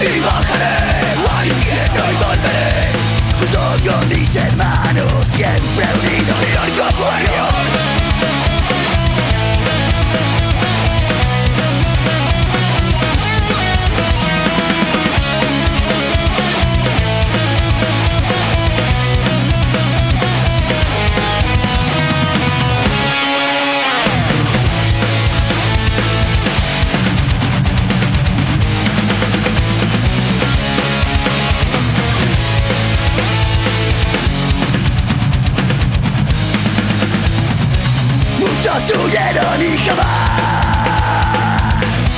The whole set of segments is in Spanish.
al infierno y volveré Junto con mis hermanos siempre unidos y orgullosos huyeron y jamás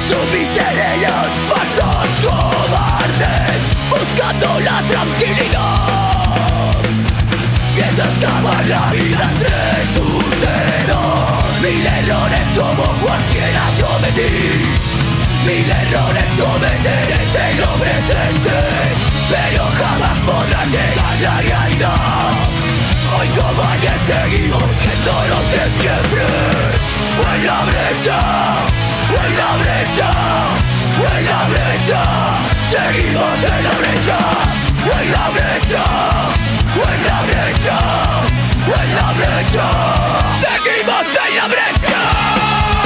Supiste de ellos falsos cobardes Buscando la tranquilidad Viendo escapar la vida entre sus dedos. Mil errores como cualquiera cometí Mil errores cometeré en lo presente Pero jamás podrán llegar a la realidad Hoy como ayer seguimos siendo los de siempre En la brecha, Seguimos en la brecha, en la brecha, en la brecha, la brecha Seguimos en la brecha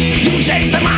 You chase the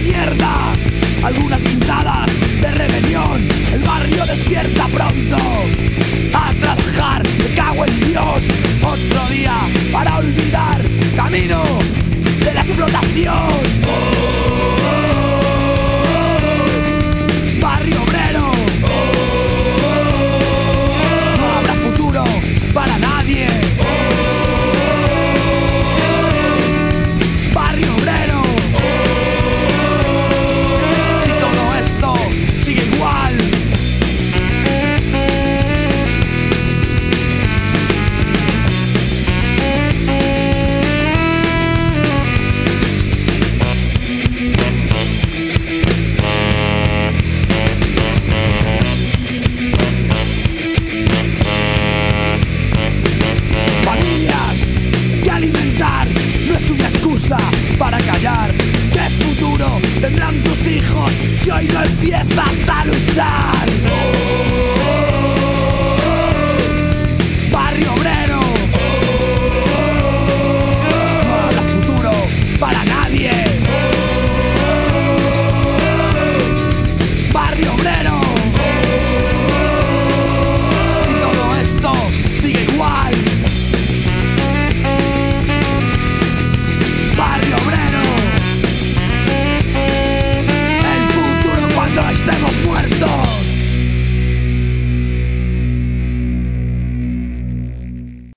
Mierda, algunas pintadas de rebelión. El barrio despierta pronto a trabajar, me cago en Dios. Otro día para olvidar, camino de la explotación. piezas